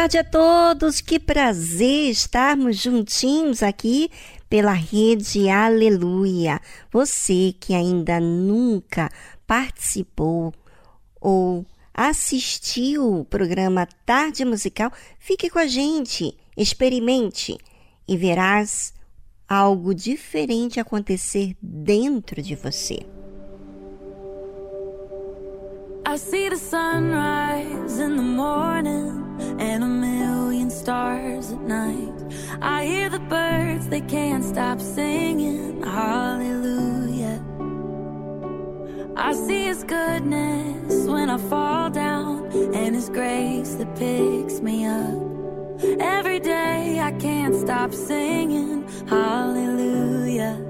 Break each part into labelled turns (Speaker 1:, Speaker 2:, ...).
Speaker 1: Tarde a todos, que prazer estarmos juntinhos aqui pela rede Aleluia. Você que ainda nunca participou ou assistiu o programa Tarde Musical, fique com a gente, experimente e verás algo diferente acontecer dentro de você. I see the sunrise in the morning and a million stars at night. I hear the birds, they can't stop singing hallelujah. I see his goodness when I fall down and his grace that picks me up. Every day I can't stop singing hallelujah.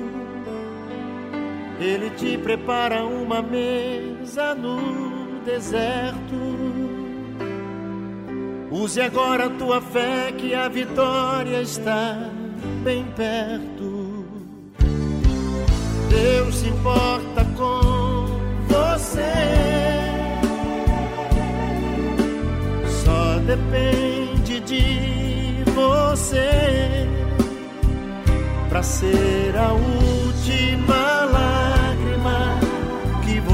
Speaker 2: ele te prepara uma mesa no deserto. Use agora a tua fé que a vitória está bem perto. Deus se importa com você. Só depende de você para ser a última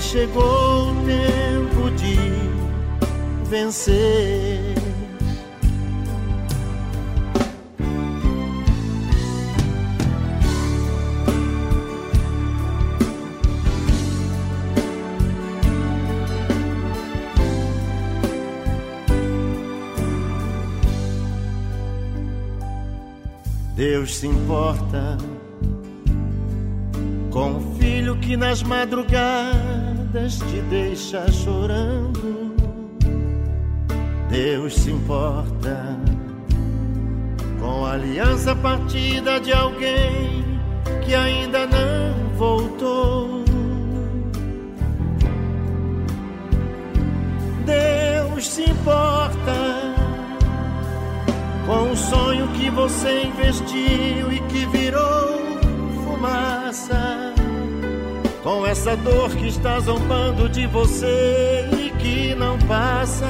Speaker 2: chegou o tempo de vencer. Deus se importa com o filho que nas madrugadas te deixa chorando. Deus se importa com a aliança partida de alguém que ainda não voltou. Deus se importa com o sonho que você investiu e que virou fumaça. Com essa dor que está zombando de você e que não passa.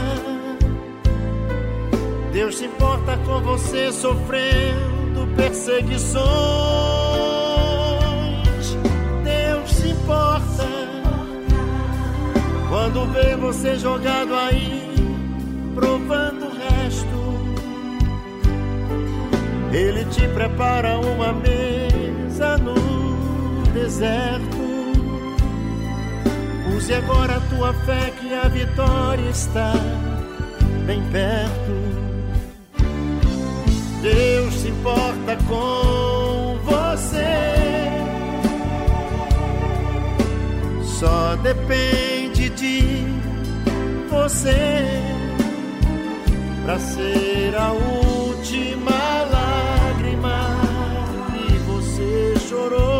Speaker 2: Deus se importa com você sofrendo perseguições. Deus se importa quando vê você jogado aí, provando Ele te prepara uma mesa no deserto. Use agora a tua fé que a vitória está bem perto. Deus se importa com você. Só depende de você para ser a última chorou,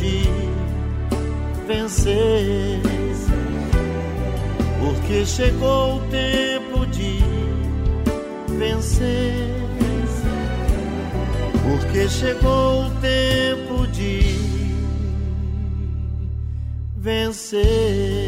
Speaker 2: de vencer. Porque chegou o tempo de vencer. Porque chegou o tempo de vencer.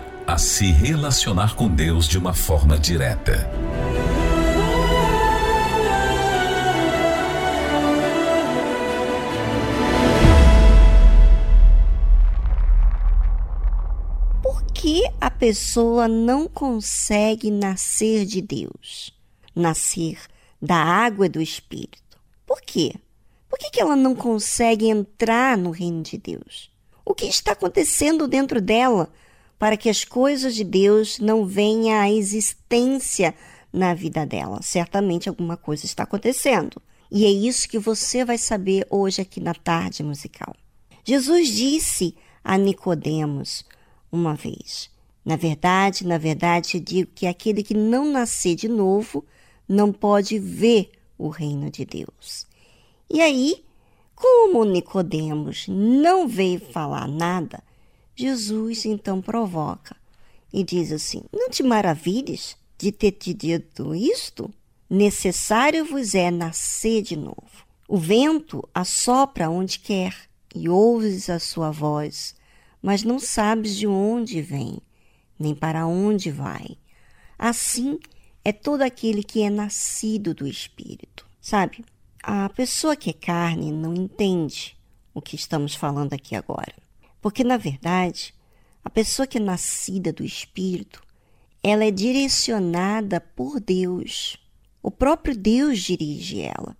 Speaker 3: a se relacionar com Deus de uma forma direta.
Speaker 4: Por que a pessoa não consegue nascer de Deus? Nascer da água do Espírito. Por quê? Por que, que ela não consegue entrar no reino de Deus? O que está acontecendo dentro dela para que as coisas de Deus não venham à existência na vida dela. Certamente alguma coisa está acontecendo. E é isso que você vai saber hoje aqui na tarde musical. Jesus disse a Nicodemos uma vez: Na verdade, na verdade, eu digo que aquele que não nascer de novo não pode ver o reino de Deus. E aí, como Nicodemos não veio falar nada, Jesus então provoca e diz assim: Não te maravilhes de ter te dito isto? Necessário vos é nascer de novo. O vento assopra onde quer e ouves a sua voz, mas não sabes de onde vem, nem para onde vai. Assim é todo aquele que é nascido do Espírito. Sabe, a pessoa que é carne não entende o que estamos falando aqui agora. Porque, na verdade, a pessoa que é nascida do Espírito, ela é direcionada por Deus. O próprio Deus dirige ela.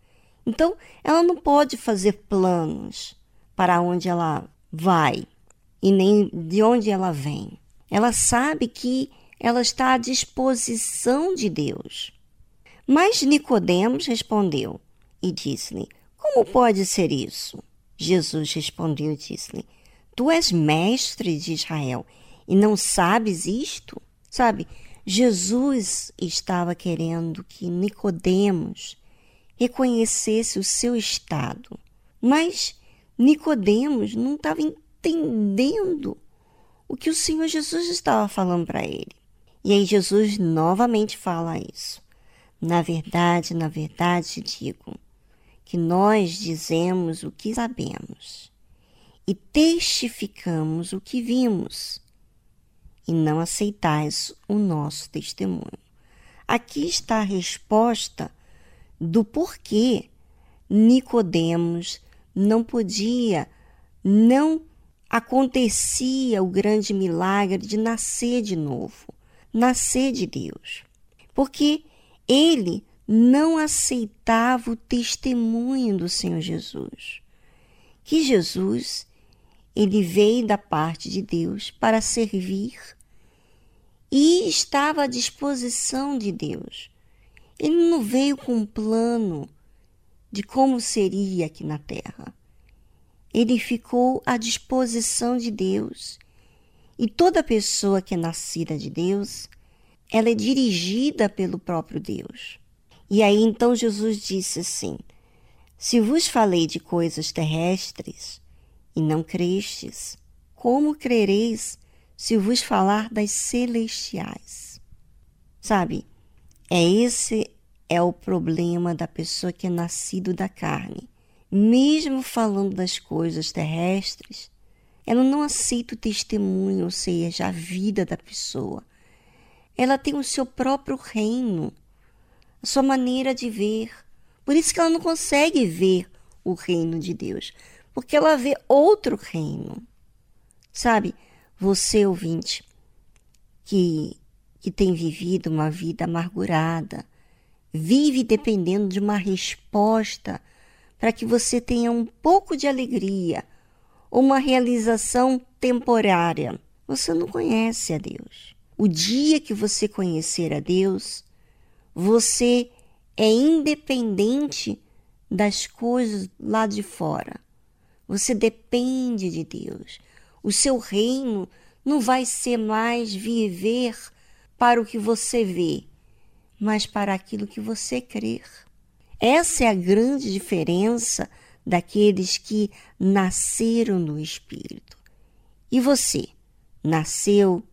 Speaker 4: Então, ela não pode fazer planos para onde ela vai e nem de onde ela vem. Ela sabe que ela está à disposição de Deus. Mas Nicodemos respondeu e disse-lhe: Como pode ser isso? Jesus respondeu e disse-lhe: Tu és mestre de Israel e não sabes isto? Sabe, Jesus estava querendo que Nicodemos reconhecesse o seu estado, mas Nicodemos não estava entendendo o que o Senhor Jesus estava falando para ele. E aí Jesus novamente fala isso. Na verdade, na verdade digo que nós dizemos o que sabemos e testificamos o que vimos, e não aceitais o nosso testemunho. Aqui está a resposta do porquê Nicodemos não podia, não acontecia o grande milagre de nascer de novo, nascer de Deus. Porque ele não aceitava o testemunho do Senhor Jesus. Que Jesus ele veio da parte de Deus para servir e estava à disposição de Deus. Ele não veio com um plano de como seria aqui na terra. Ele ficou à disposição de Deus. E toda pessoa que é nascida de Deus, ela é dirigida pelo próprio Deus. E aí então Jesus disse assim: Se vos falei de coisas terrestres, e não crestes, como crereis se vos falar das celestiais? Sabe, é esse é o problema da pessoa que é nascido da carne. Mesmo falando das coisas terrestres, ela não aceita o testemunho, ou seja, a vida da pessoa. Ela tem o seu próprio reino, a sua maneira de ver. Por isso que ela não consegue ver o reino de Deus, porque ela vê outro reino. Sabe, você ouvinte que que tem vivido uma vida amargurada, vive dependendo de uma resposta para que você tenha um pouco de alegria, uma realização temporária. Você não conhece a Deus. O dia que você conhecer a Deus, você é independente das coisas lá de fora. Você depende de Deus. O seu reino não vai ser mais viver para o que você vê, mas para aquilo que você crer. Essa é a grande diferença daqueles que nasceram no Espírito. E você, nasceu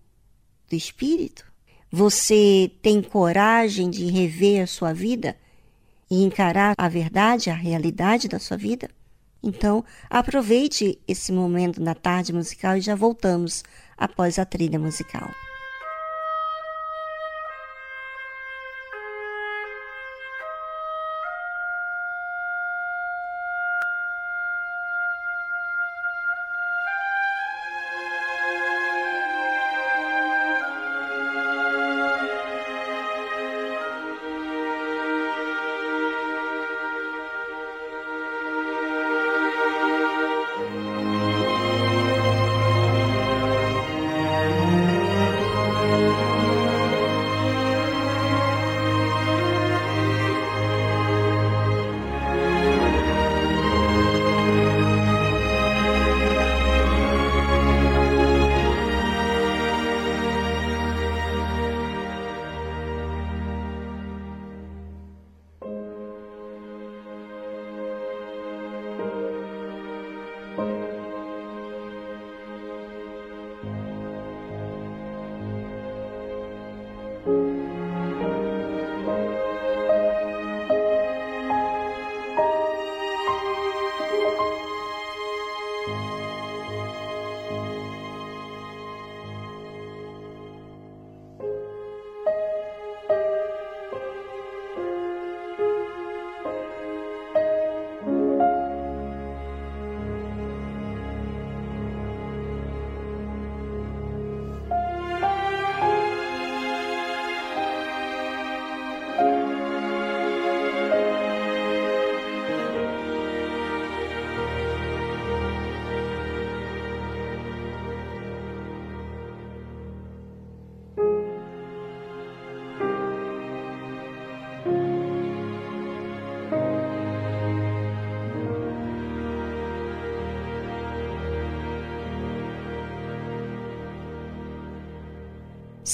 Speaker 4: do Espírito? Você tem coragem de rever a sua vida e encarar a verdade, a realidade da sua vida? Então, aproveite esse momento na tarde musical e já voltamos após a trilha musical.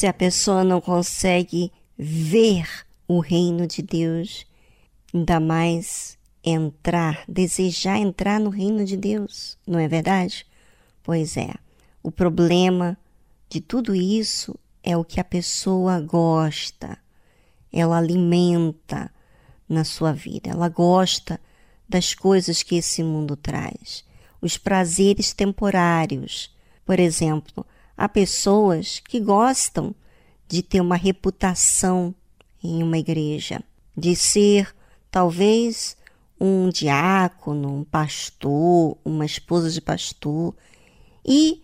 Speaker 4: Se a pessoa não consegue ver o reino de Deus, ainda mais entrar, desejar entrar no reino de Deus, não é verdade? Pois é. O problema de tudo isso é o que a pessoa gosta, ela alimenta na sua vida, ela gosta das coisas que esse mundo traz, os prazeres temporários. Por exemplo, Há pessoas que gostam de ter uma reputação em uma igreja, de ser talvez um diácono, um pastor, uma esposa de pastor, e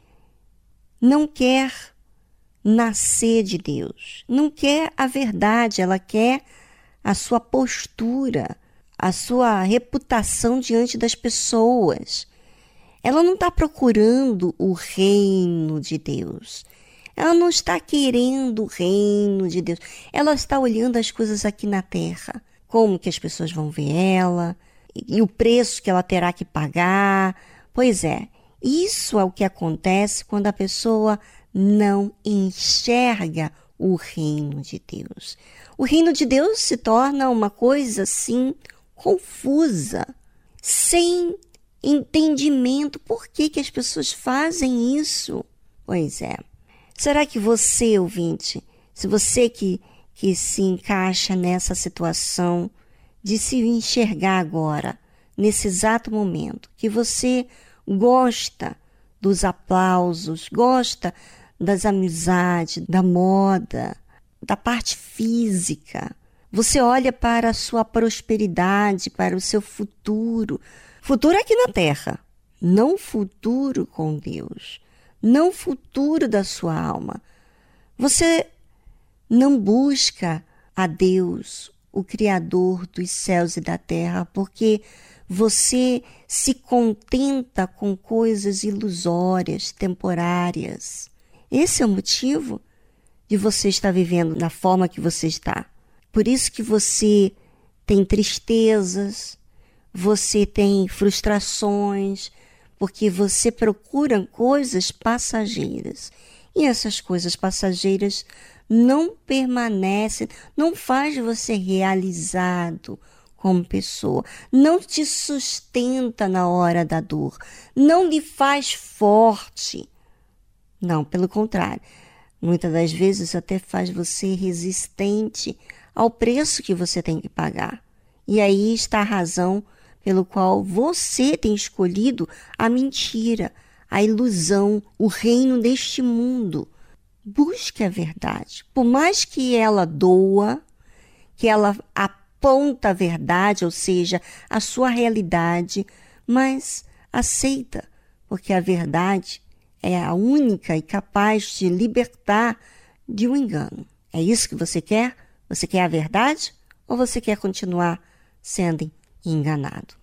Speaker 4: não quer nascer de Deus, não quer a verdade, ela quer a sua postura, a sua reputação diante das pessoas. Ela não está procurando o reino de Deus. Ela não está querendo o reino de Deus. Ela está olhando as coisas aqui na terra. Como que as pessoas vão ver ela e o preço que ela terá que pagar. Pois é, isso é o que acontece quando a pessoa não enxerga o reino de Deus. O reino de Deus se torna uma coisa assim confusa, sem entendimento por que, que as pessoas fazem isso. Pois é. Será que você, ouvinte, se você que, que se encaixa nessa situação de se enxergar agora, nesse exato momento, que você gosta dos aplausos, gosta das amizades, da moda, da parte física. Você olha para a sua prosperidade, para o seu futuro, Futuro aqui na terra, não futuro com Deus, não futuro da sua alma. Você não busca a Deus, o Criador dos céus e da terra, porque você se contenta com coisas ilusórias, temporárias. Esse é o motivo de você estar vivendo da forma que você está. Por isso que você tem tristezas, você tem frustrações, porque você procura coisas passageiras. E essas coisas passageiras não permanece, não faz você realizado como pessoa, não te sustenta na hora da dor, não lhe faz forte. Não, pelo contrário, muitas das vezes até faz você resistente ao preço que você tem que pagar. E aí está a razão pelo qual você tem escolhido a mentira, a ilusão, o reino deste mundo. Busque a verdade. Por mais que ela doa, que ela aponta a verdade, ou seja, a sua realidade, mas aceita, porque a verdade é a única e capaz de libertar de um engano. É isso que você quer? Você quer a verdade ou você quer continuar sendo enganado?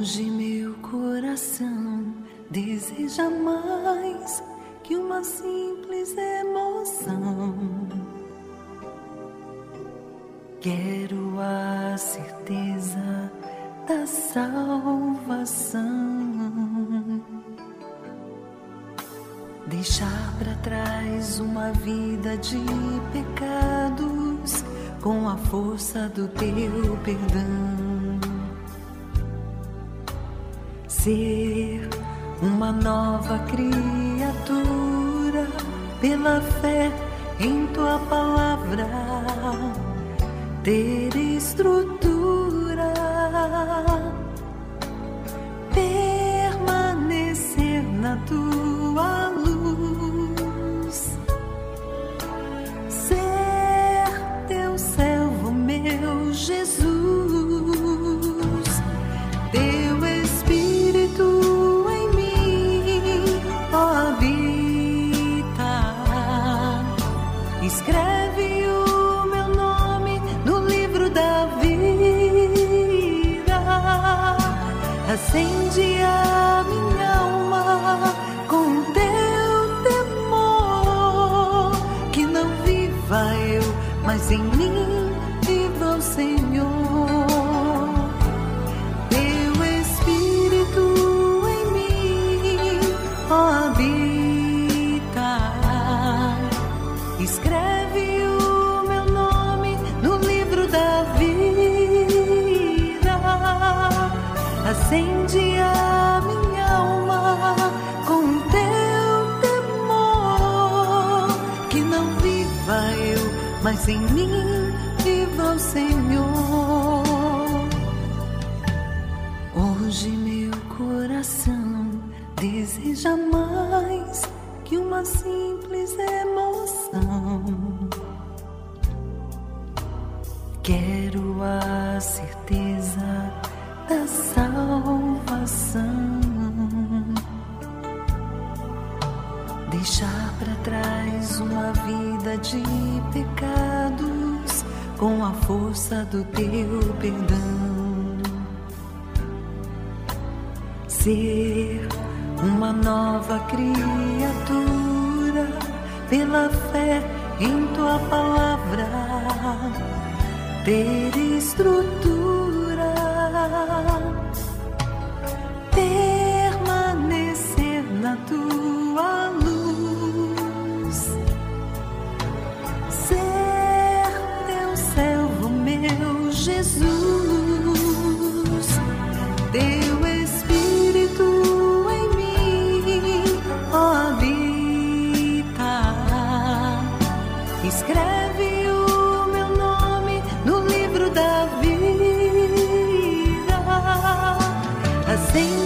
Speaker 5: Hoje meu coração deseja mais que uma simples emoção. Quero a certeza da salvação. Deixar para trás uma vida de pecados com a força do teu perdão ser uma nova criatura pela fé em tua palavra, ter estrutura, permanecer na tua em mim força do teu perdão. Ser uma nova criatura pela fé em tua palavra, ter estrutura, permanecer na tua
Speaker 6: Escreve o meu nome no livro da vida. Assim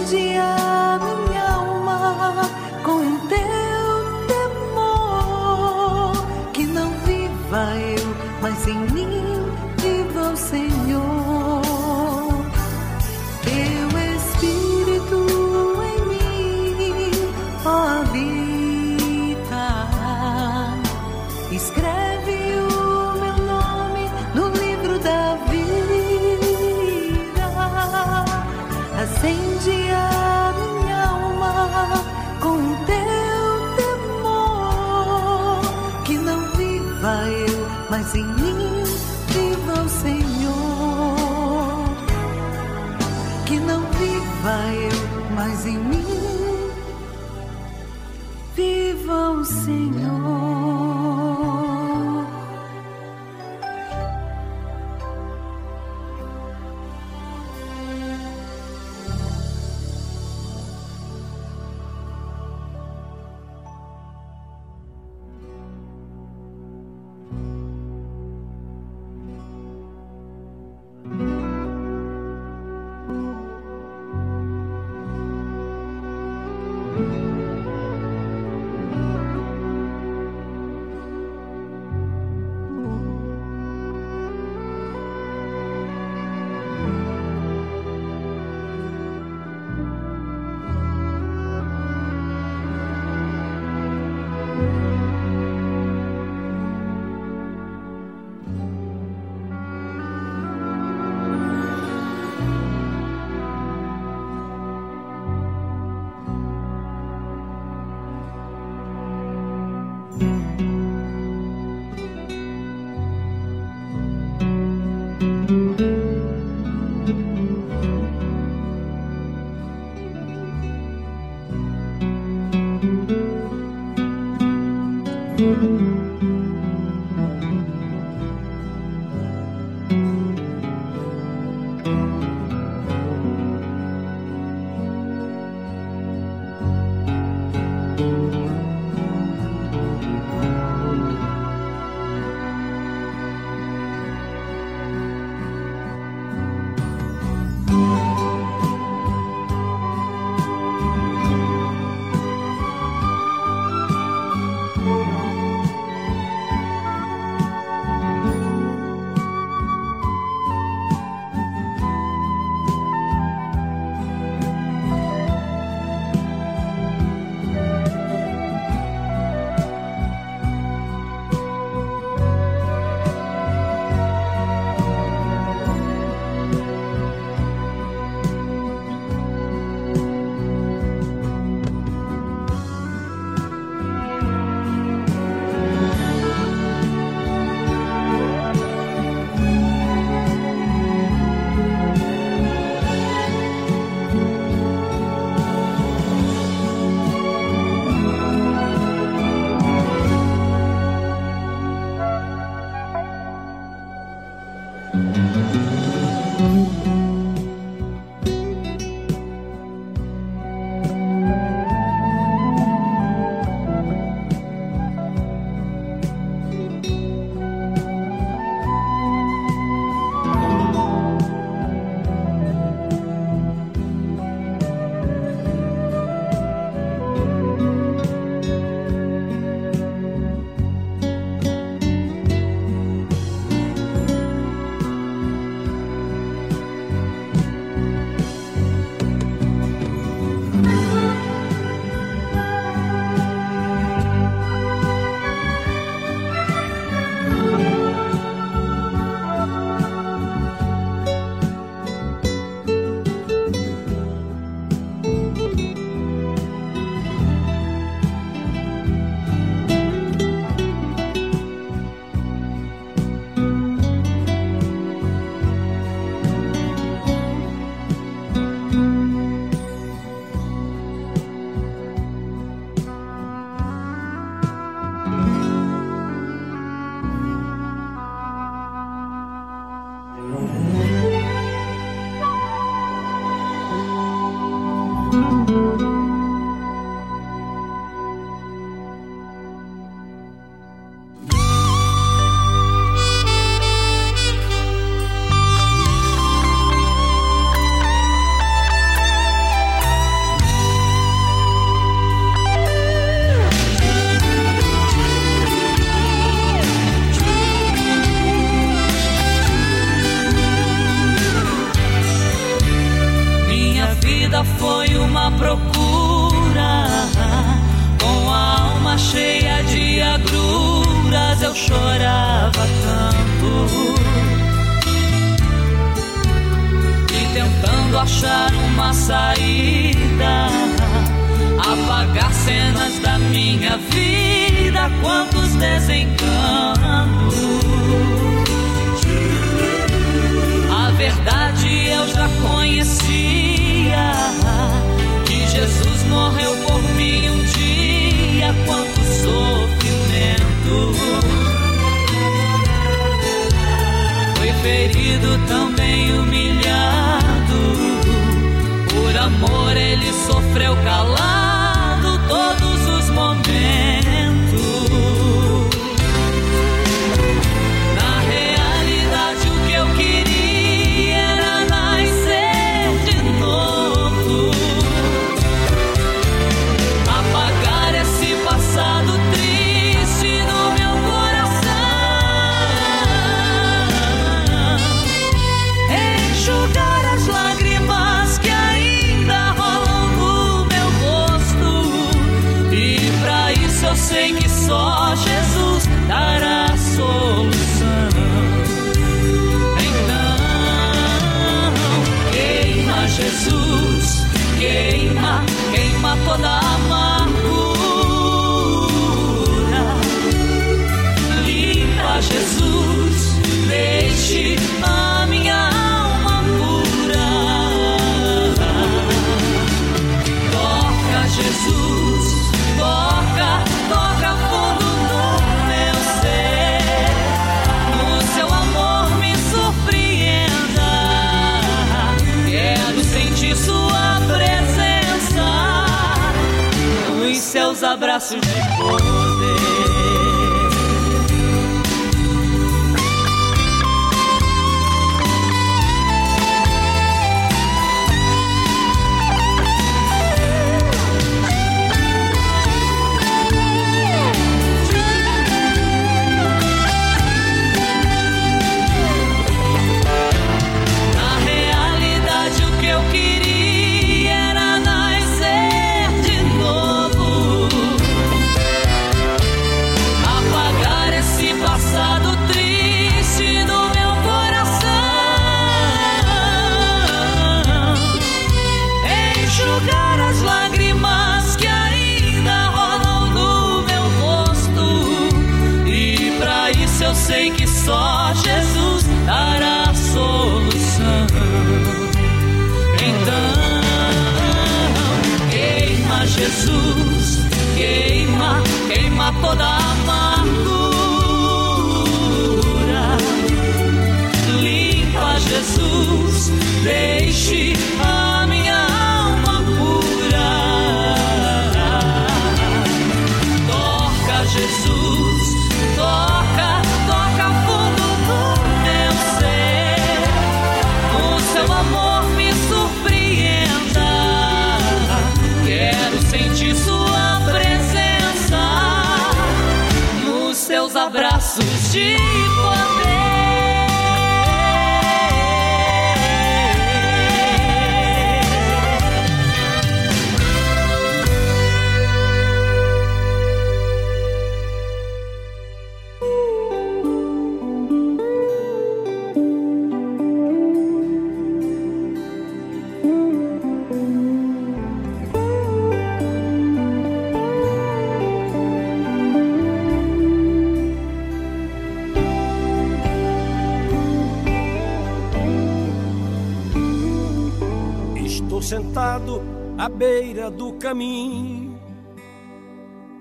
Speaker 7: caminho,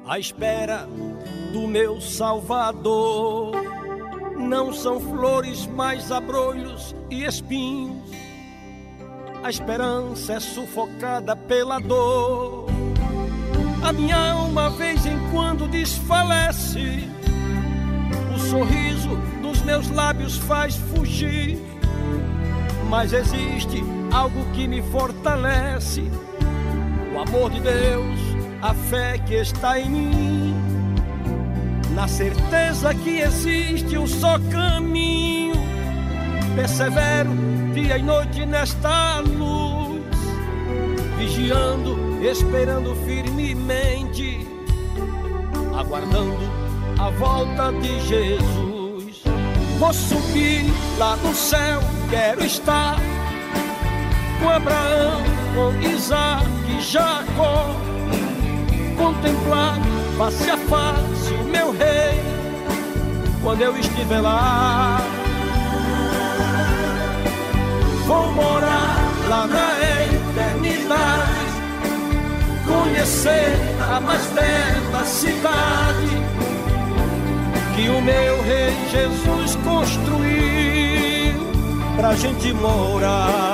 Speaker 7: à espera do meu Salvador. Não são flores, mas abrolhos e espinhos. A esperança é sufocada pela dor. A minha alma, vez em quando, desfalece. O sorriso dos meus lábios faz fugir. Mas existe algo que me fortalece amor de Deus, a fé que está em mim, na certeza que existe um só caminho. Persevero dia e noite nesta luz, vigiando, esperando firmemente, aguardando a volta de Jesus. Vou subir lá no céu, quero estar com Abraão, com Isaac e Jacó. Contemplar face a face o meu rei, quando eu estiver lá. Vou morar lá na eternidade, conhecer a mais bela cidade que o meu rei Jesus construiu pra gente morar.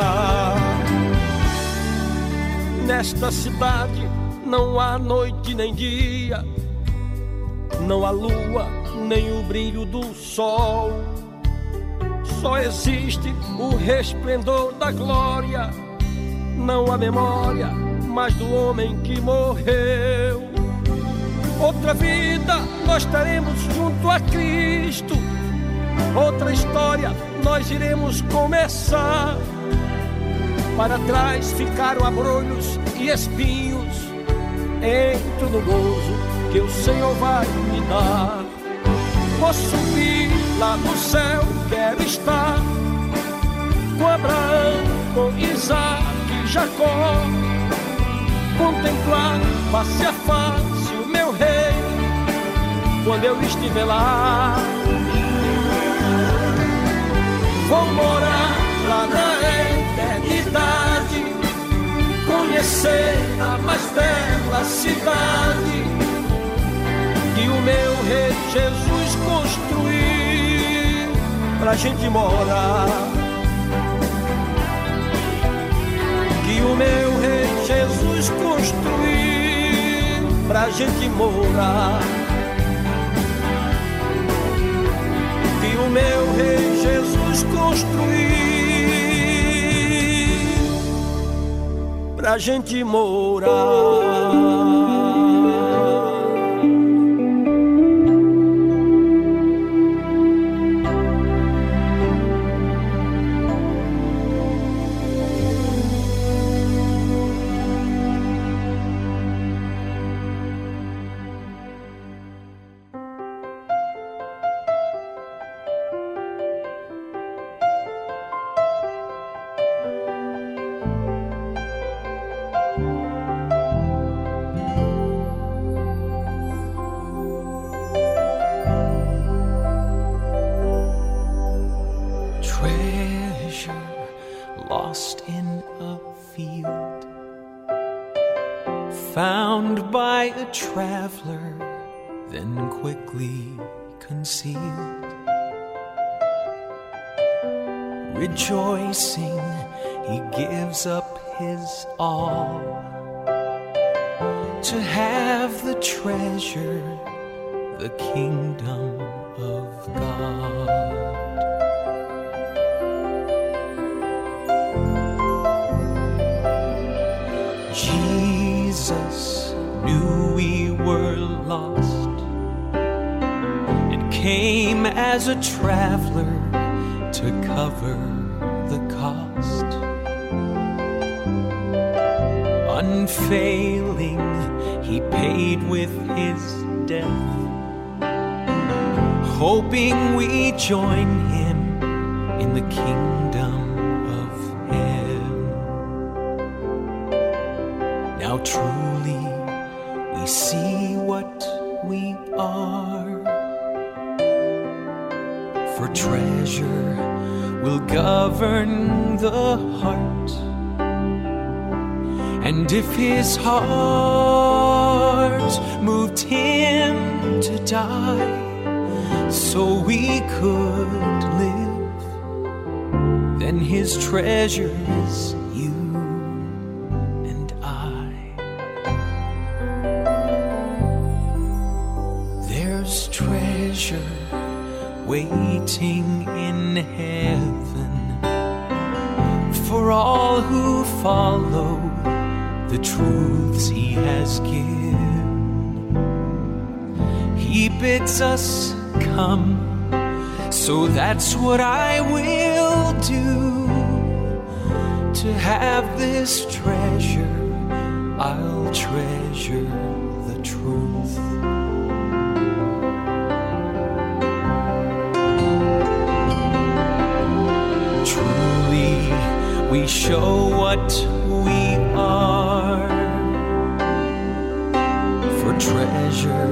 Speaker 7: Nesta cidade não há noite nem dia, não há lua nem o brilho do sol só existe o resplendor da glória, não a memória mais do homem que morreu. Outra vida nós teremos junto a Cristo, outra história nós iremos começar. Para trás ficaram abrolhos e espinhos, entro no gozo que o Senhor vai me dar. Vou subir lá no céu quero estar com Abraão, com Isaac e Jacó, contemplar face a face o meu rei, quando eu estiver lá. Vou morar eternidade, conhecer a mais bela cidade que o meu rei Jesus construiu pra gente morar. Que o meu rei Jesus construiu pra gente morar. Que o meu rei Jesus construiu pra gente morar. Treasure is you and I. There's treasure waiting in heaven for all who follow the truths He has given. He bids us come, so that's what I will to have this treasure, I'll treasure the truth.
Speaker 8: Truly, we show what we are. For treasure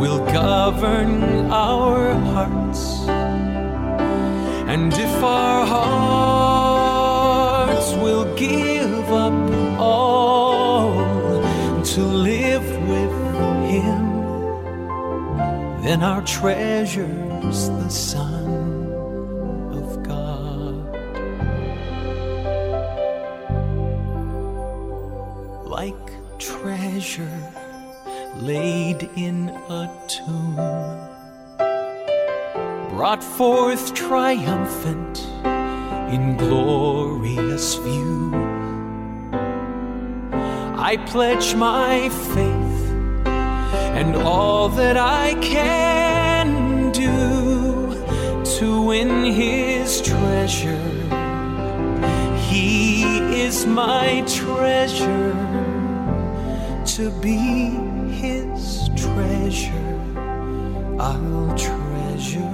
Speaker 8: will govern our hearts. And if our hearts then our treasure's the Son of God. Like treasure laid in a tomb, brought forth triumphant in glorious view. I pledge my faith and all that I can do to win his treasure. He is my treasure to be his treasure. I'll treasure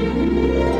Speaker 9: Música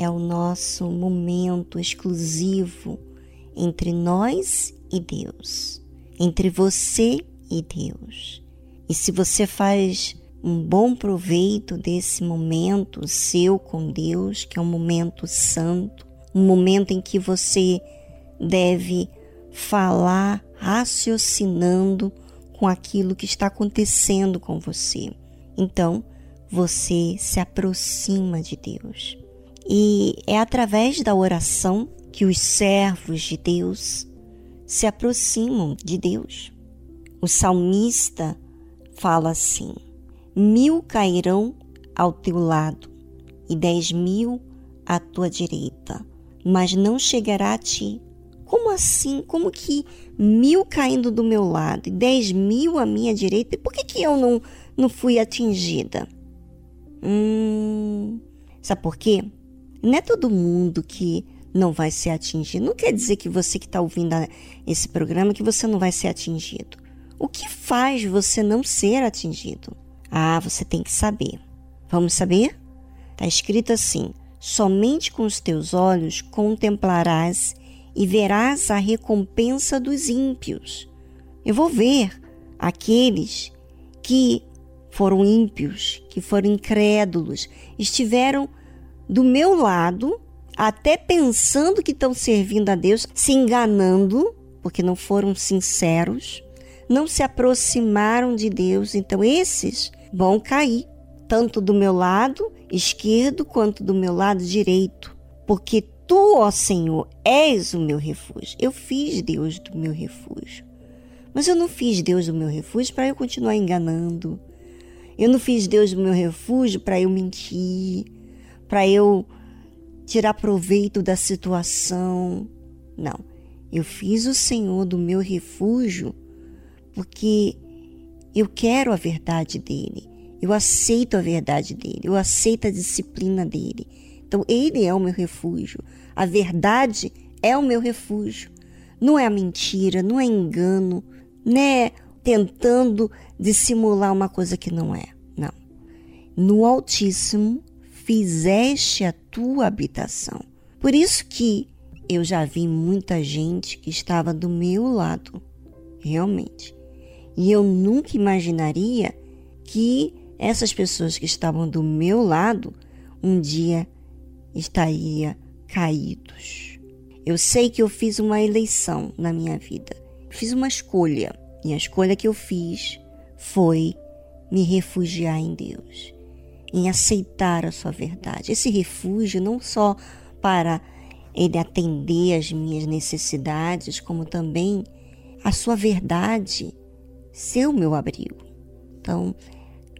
Speaker 4: é o nosso momento exclusivo entre nós e Deus, entre você e Deus. E se você faz um bom proveito desse momento seu com Deus, que é um momento santo, um momento em que você deve falar raciocinando com aquilo que está acontecendo com você. Então, você se aproxima de Deus. E é através da oração que os servos de Deus se aproximam de Deus. O salmista fala assim: Mil cairão ao teu lado e dez mil à tua direita, mas não chegará a ti. Como assim? Como que mil caindo do meu lado e dez mil à minha direita? Por que, que eu não, não fui atingida? Hum, sabe por quê? Não é todo mundo que não vai ser atingido. Não quer dizer que você que está ouvindo esse programa que você não vai ser atingido. O que faz você não ser atingido? Ah, você tem que saber. Vamos saber? Está escrito assim: somente com os teus olhos contemplarás e verás a recompensa dos ímpios. Eu vou ver aqueles que foram ímpios, que foram incrédulos, estiveram do meu lado, até pensando que estão servindo a Deus, se enganando, porque não foram sinceros, não se aproximaram de Deus. Então, esses vão cair, tanto do meu lado esquerdo quanto do meu lado direito, porque tu, ó Senhor, és o meu refúgio. Eu fiz Deus do meu refúgio. Mas eu não fiz Deus do meu refúgio para eu continuar enganando. Eu não fiz Deus do meu refúgio para eu mentir para eu tirar proveito da situação. Não. Eu fiz o Senhor do meu refúgio porque eu quero a verdade dele. Eu aceito a verdade dele. Eu aceito a disciplina dele. Então, ele é o meu refúgio. A verdade é o meu refúgio. Não é a mentira, não é engano, não é tentando dissimular uma coisa que não é. Não. No Altíssimo fizeste a tua habitação. Por isso que eu já vi muita gente que estava do meu lado, realmente. E eu nunca imaginaria que essas pessoas que estavam do meu lado um dia estaria caídos. Eu sei que eu fiz uma eleição na minha vida. Fiz uma escolha. E a escolha que eu fiz foi me refugiar em Deus em aceitar a sua verdade. Esse refúgio não só para ele atender às minhas necessidades, como também a sua verdade ser o meu abrigo. Então,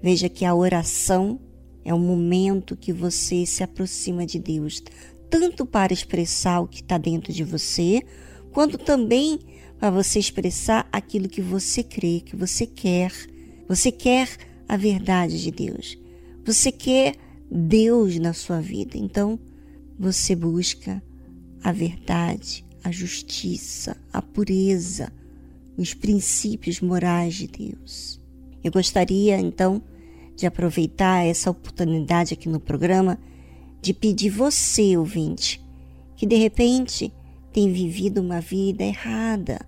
Speaker 4: veja que a oração é o momento que você se aproxima de Deus, tanto para expressar o que está dentro de você, quanto também para você expressar aquilo que você crê, que você quer. Você quer a verdade de Deus. Você quer Deus na sua vida, então você busca a verdade, a justiça, a pureza, os princípios morais de Deus. Eu gostaria então de aproveitar essa oportunidade aqui no programa de pedir você, ouvinte, que de repente tem vivido uma vida errada,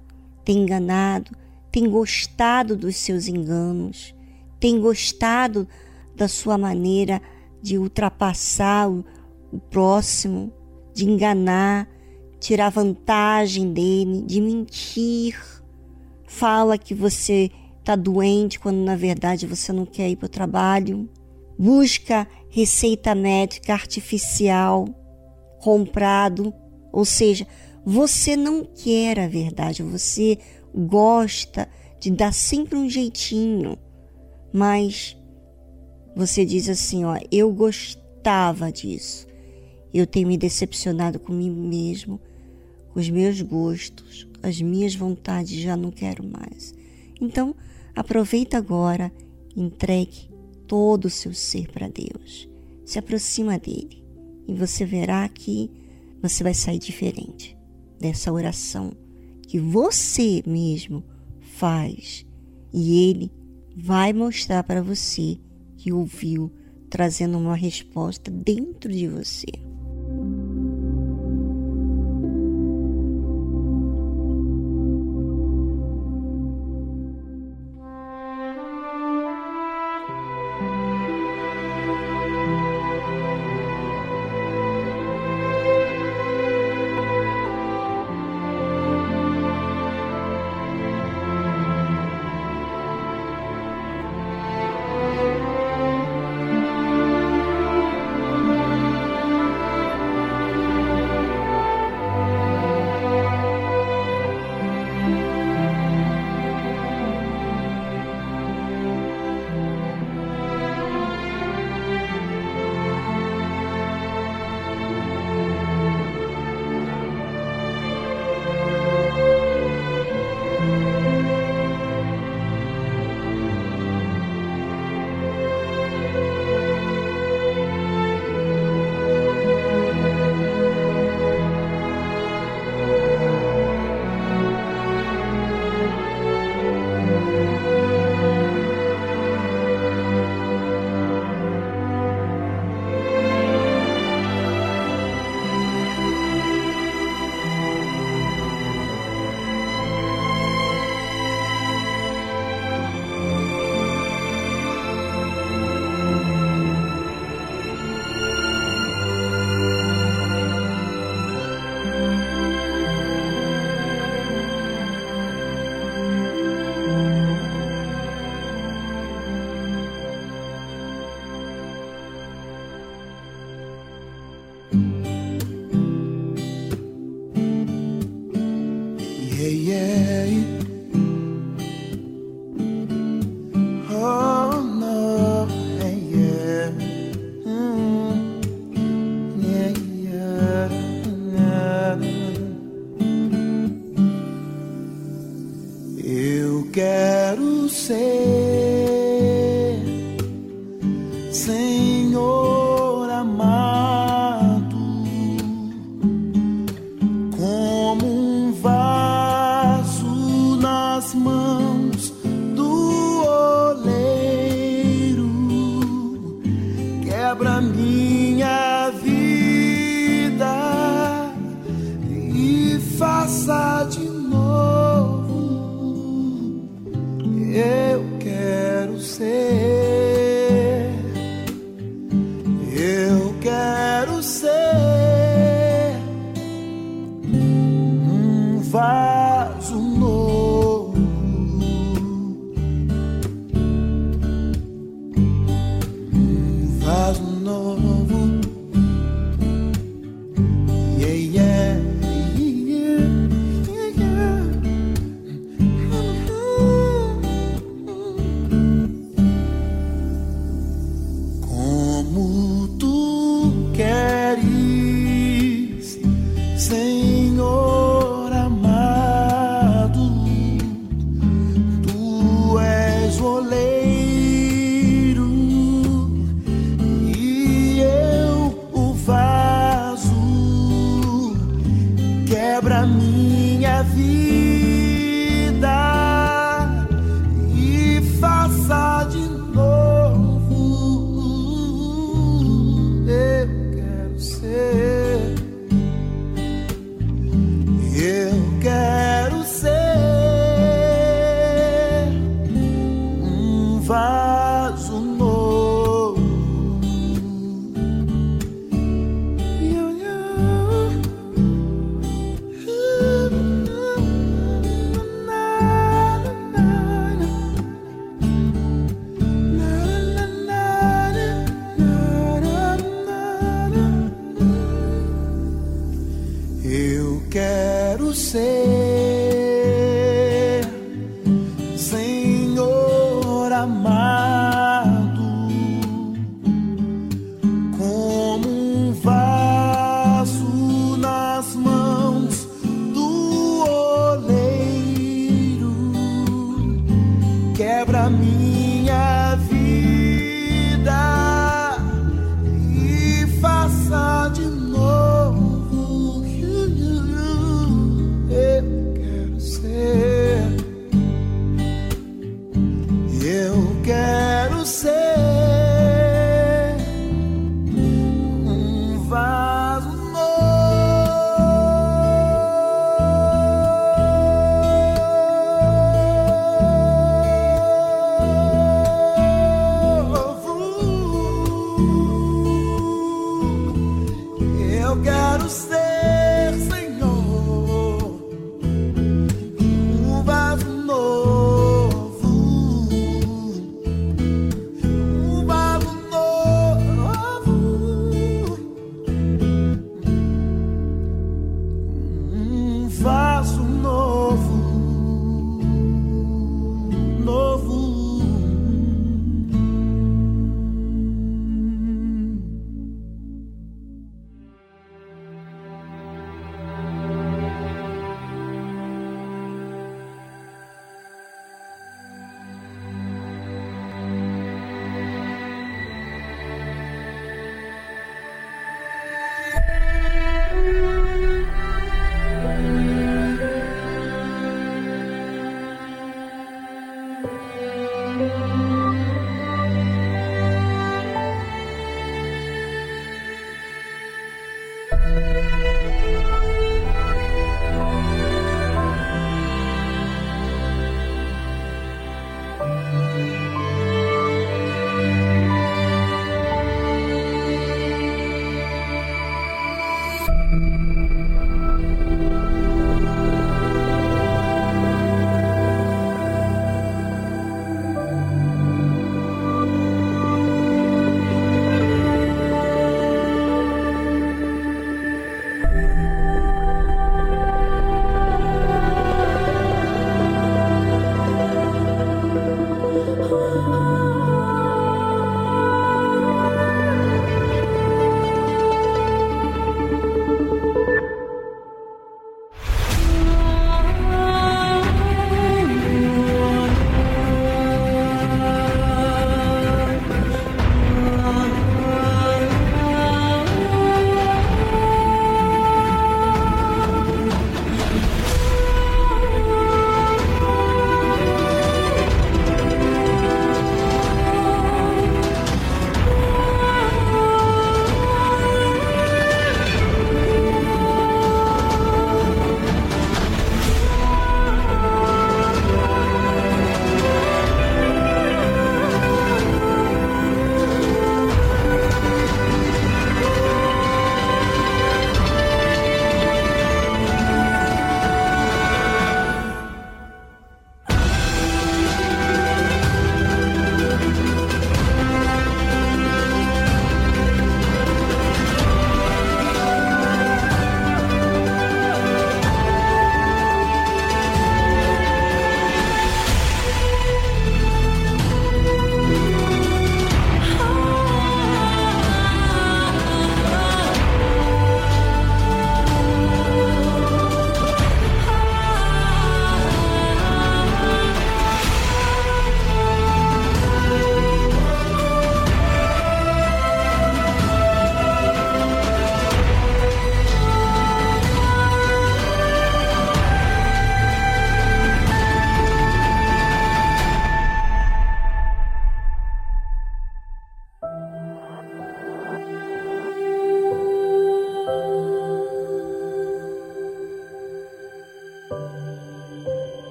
Speaker 4: tem enganado, tem gostado dos seus enganos, tem gostado da sua maneira de ultrapassar o, próximo, de enganar, tirar vantagem dele, de mentir. Fala que você está doente quando na verdade você não quer ir para o trabalho. Busca receita médica artificial comprado, ou seja, você não quer a verdade, você gosta de dar sempre um jeitinho, mas você diz assim, ó, eu gostava disso. Eu tenho me decepcionado comigo mesmo, com os meus gostos, as minhas vontades já não quero mais. Então, aproveita agora, entregue todo o seu ser para Deus. Se aproxima dele e você verá que você vai sair diferente dessa oração que você mesmo faz e ele vai mostrar para você que ouviu, trazendo uma resposta dentro de você.
Speaker 8: passa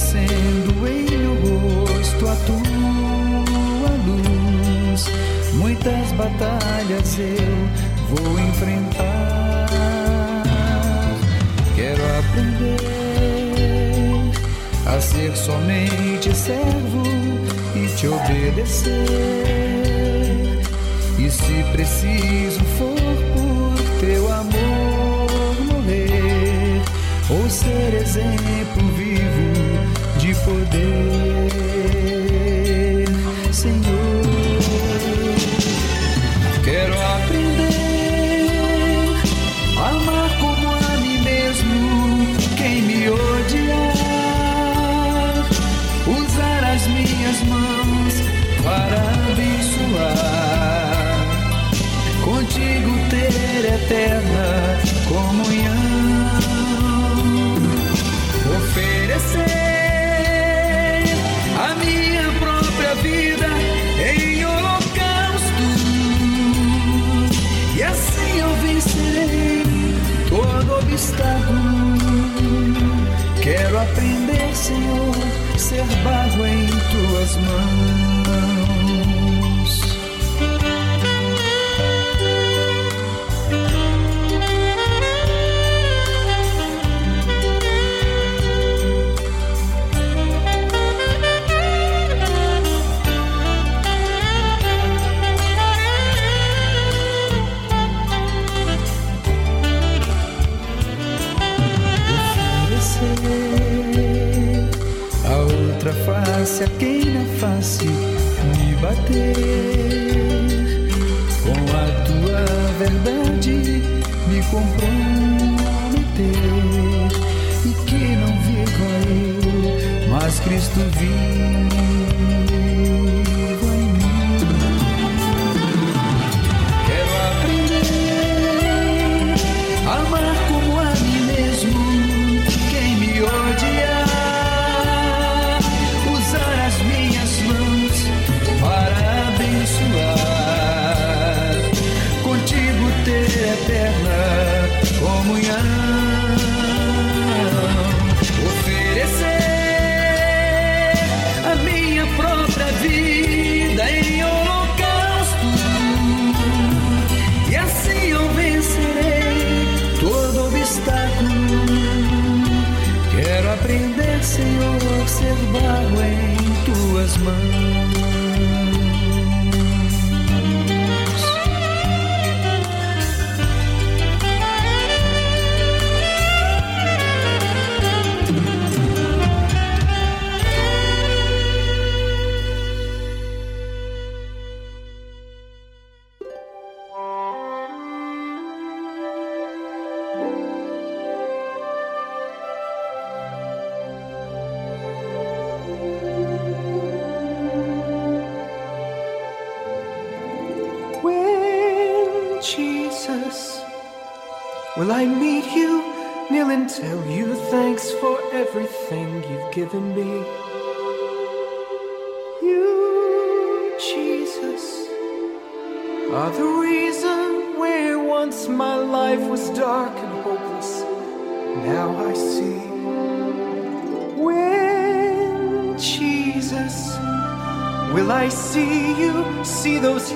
Speaker 8: resplandecendo em meu rosto a tua luz. Muitas batalhas eu vou enfrentar. Quero aprender a ser somente servo e te obedecer. E se preciso for por teu amor morrer, ou ser exemplo vivo de poder, Senhor. Quero aprender a amar como a mim mesmo quem me odiar, usar as minhas mãos para abençoar, contigo ter eterna tuas mãos. A quem na face me bater. Com a tua verdade me comprometer. E que não viva eu mas Cristo viva tuas mãos.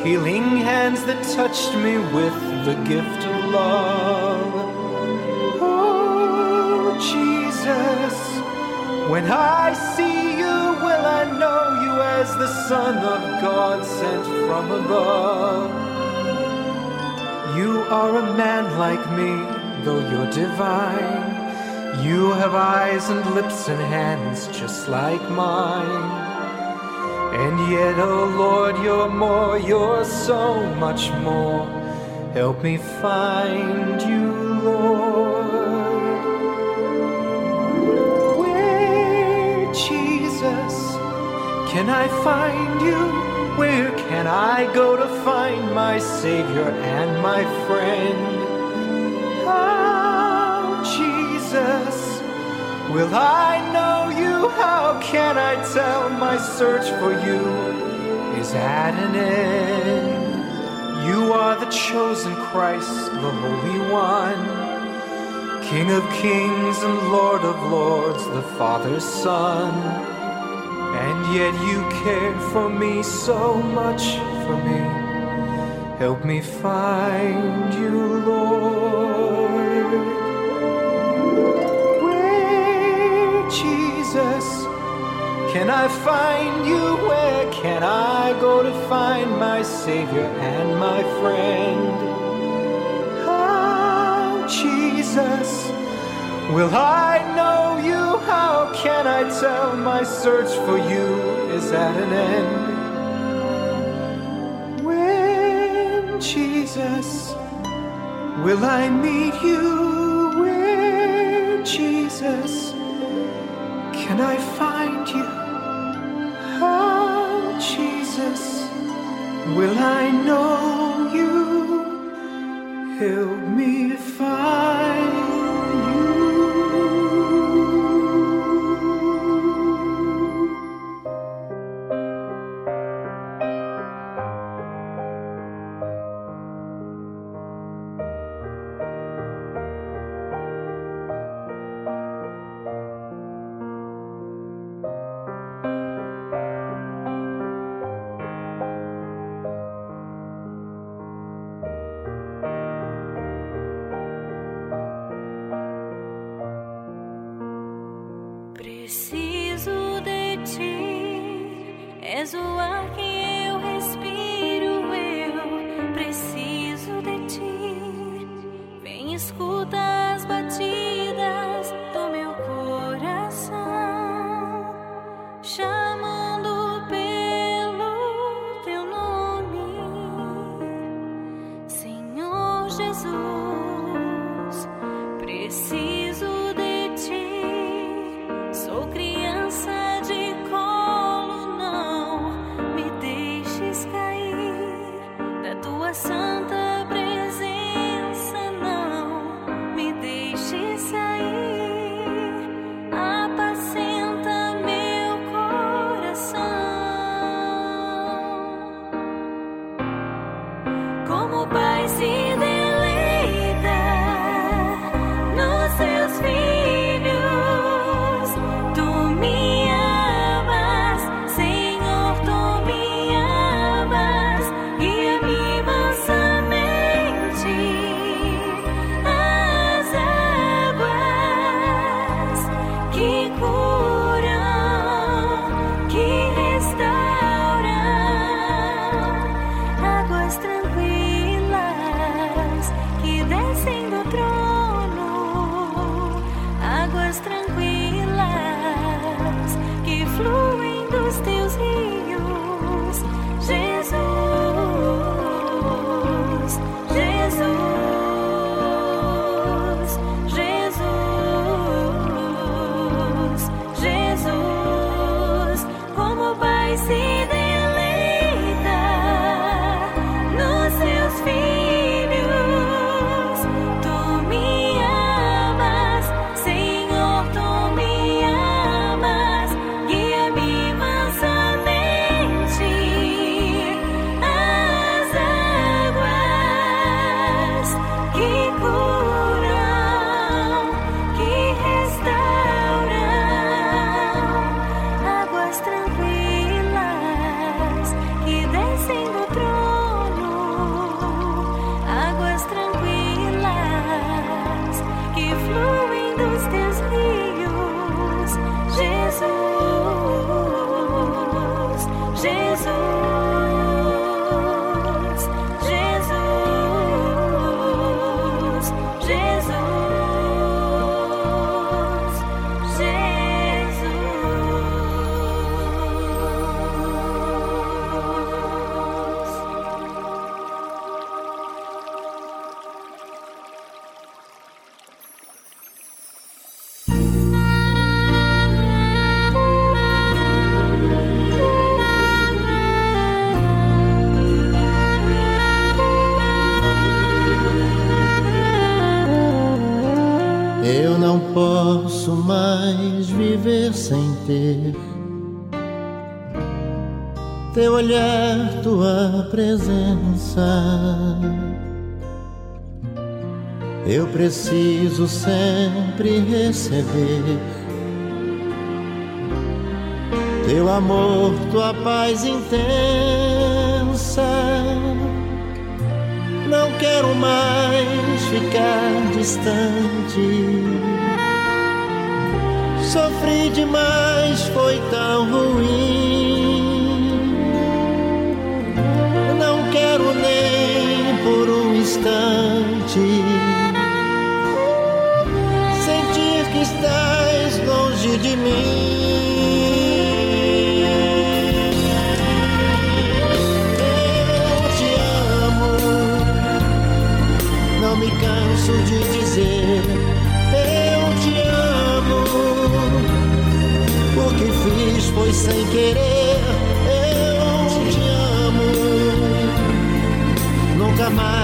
Speaker 1: Healing hands that touched me with the gift of love. Oh, Jesus, when I see you, will I know you as the Son of God sent from above? You are a man like me, though you're divine. You have eyes and lips and hands just like mine. And yet, oh Lord, you're more, you're so much more. Help me find you, Lord. Where, Jesus, can I find you? Where can I go to find my Savior and my friend? How, Jesus? Will I know you? How can I tell my search for you is at an end. You are the chosen Christ, the Holy One, King of kings and Lord of lords, the Father's Son. And yet you care for me so much for me. Help me find you, Lord. Jesus, can I find you? Where can I go to find my Savior and my friend? How, Jesus, will I know you? How can I tell my search for you is at an end? When, Jesus, will I meet you? Where, Jesus, can I find you? Oh, Jesus, will I know you? Help me find
Speaker 10: teu
Speaker 2: olhar, tua presença. Eu preciso sempre receber teu amor, tua paz intensa. Não quero mais ficar distante. Sofri demais, foi tão ruim. Por instante sentir que estás longe de mim. Eu te amo, não me canso de dizer. Eu te amo, o que fiz foi sem querer. Eu te amo, nunca mais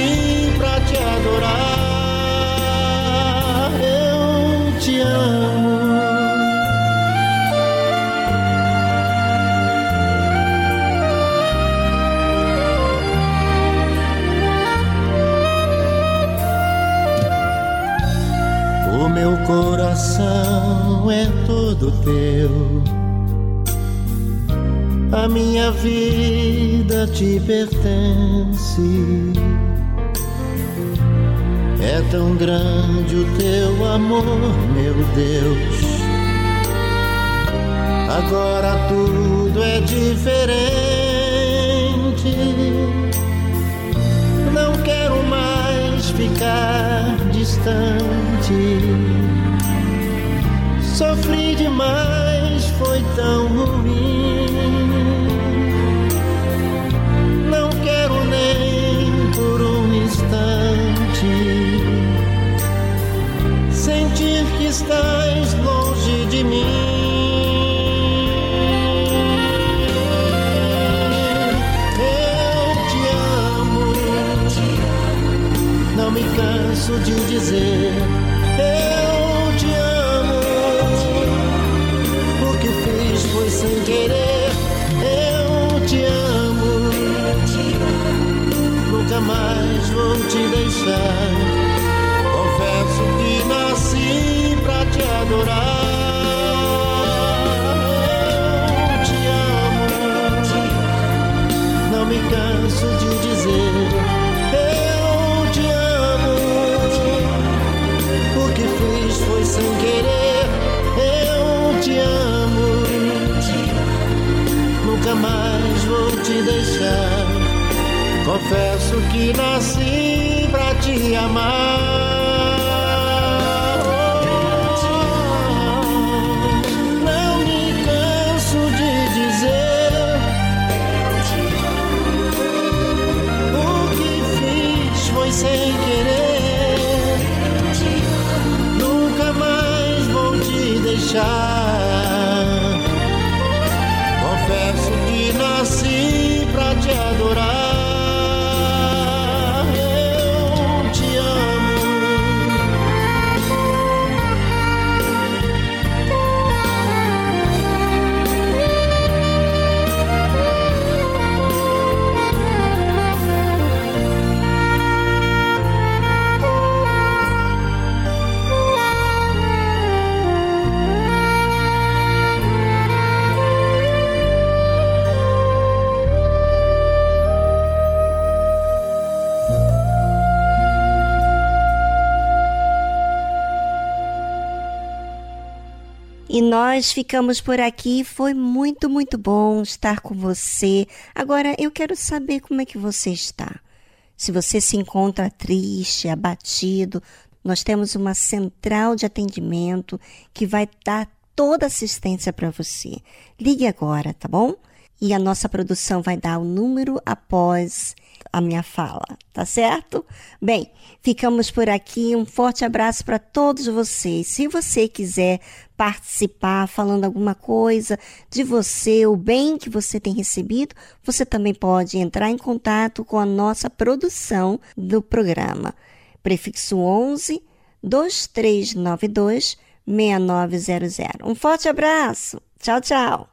Speaker 2: Nasci pra te adorar. Eu te amo. O meu coração é todo teu. A minha vida te pertence. É tão grande o teu amor, meu Deus. Agora tudo é diferente. Não quero mais ficar distante. Sofri demais, foi tão ruim. Estás longe de mim. Eu te amo, não me canso de dizer. Eu te amo, o que fiz foi sem querer. Eu te amo, nunca mais vou te deixar. Dizer. Eu te amo, o que fiz foi sem querer. Eu te amo, nunca mais vou te deixar. Confesso que nasci pra te amar. Confesso
Speaker 4: E nós ficamos por aqui. Foi muito, muito bom estar com você. Agora eu quero saber como é que você está. Se você se encontra triste, abatido, nós temos uma central de atendimento que vai dar toda assistência para você. Ligue agora, tá bom? e a nossa produção vai dar o número após a minha fala, tá certo? Bem, ficamos por aqui. Um forte abraço para todos vocês. Se você quiser participar falando alguma coisa de você, o bem que você tem recebido, você também pode entrar em contato com a nossa produção do programa. Prefixo 11 2392 6900. Um forte abraço. Tchau, tchau.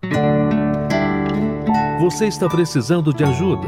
Speaker 11: Você está precisando de ajuda?